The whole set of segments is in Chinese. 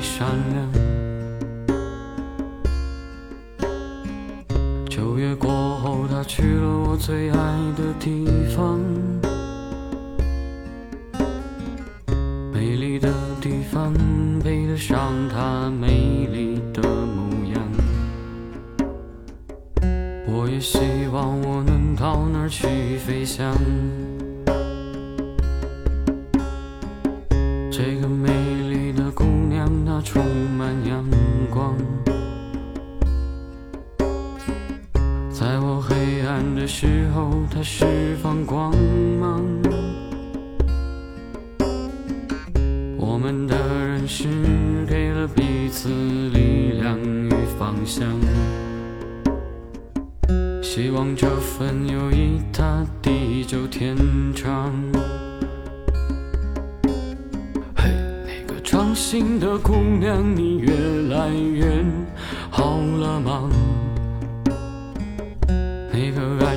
善良。九月过后，他去了我最爱的地方。美丽的地方配得上她美丽的模样。我也希望我能到那儿去飞翔。这个时候，它释放光芒。我们的认识给了彼此力量与方向。希望这份友谊它地久天长。嘿，那个伤心的姑娘，你越来越好了吗？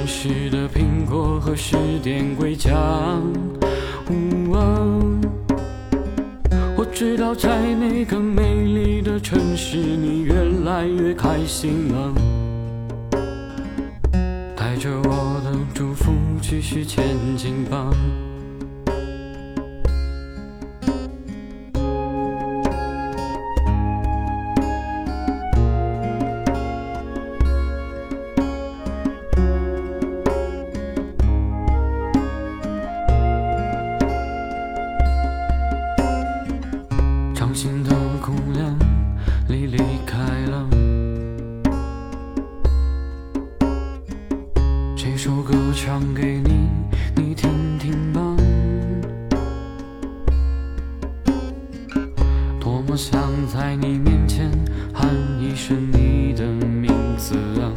时的苹果和十点归家？我知道在那个美丽的城市，你越来越开心了。带着我的祝福，继续前进吧。心的姑娘，你离开了。这首歌唱给你，你听听吧。多么想在你面前喊一声你的名字啊！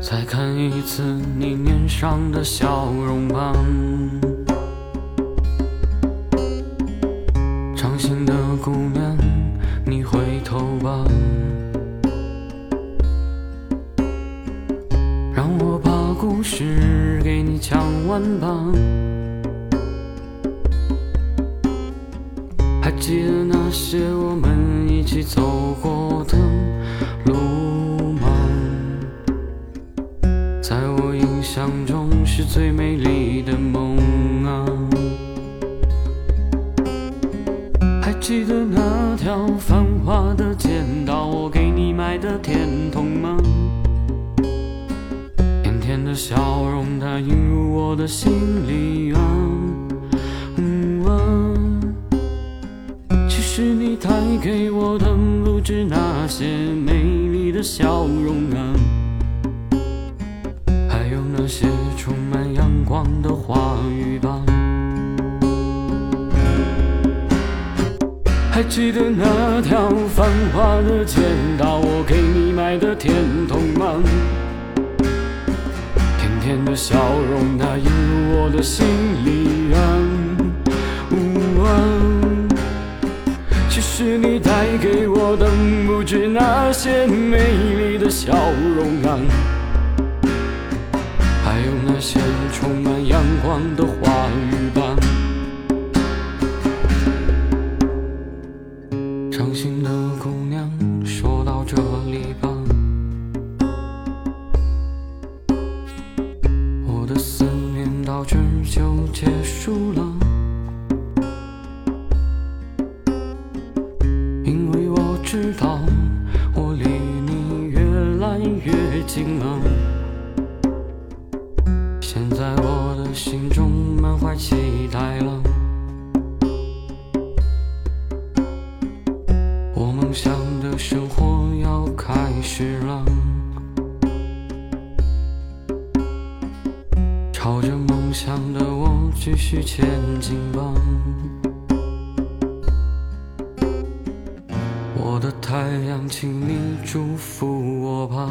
再看一次你脸上的笑容吧。姑娘，你回头吧，让我把故事给你讲完吧。还记得那些我们一起走过的路吗？在我印象中是最美丽的梦啊。记得那条繁华的街道，我给你买的甜筒吗？甜甜的笑容，它映入我的心里啊。嗯啊，其实你带给我的不止那些美丽的笑容啊，还有那些充满阳光的话语吧。还记得那条繁华的街道，我给你买的甜筒吗？甜甜的笑容，它映入我的心里啊。呜啊，其实你带给我的不止那些美丽的笑容啊，还有那些充满阳光的话语伤心的姑娘，说到这里吧，我的思念到这就结束了，因为我知道我离你越来越近了，的生活要开始了，朝着梦想的我继续前进吧。我的太阳，请你祝福我吧。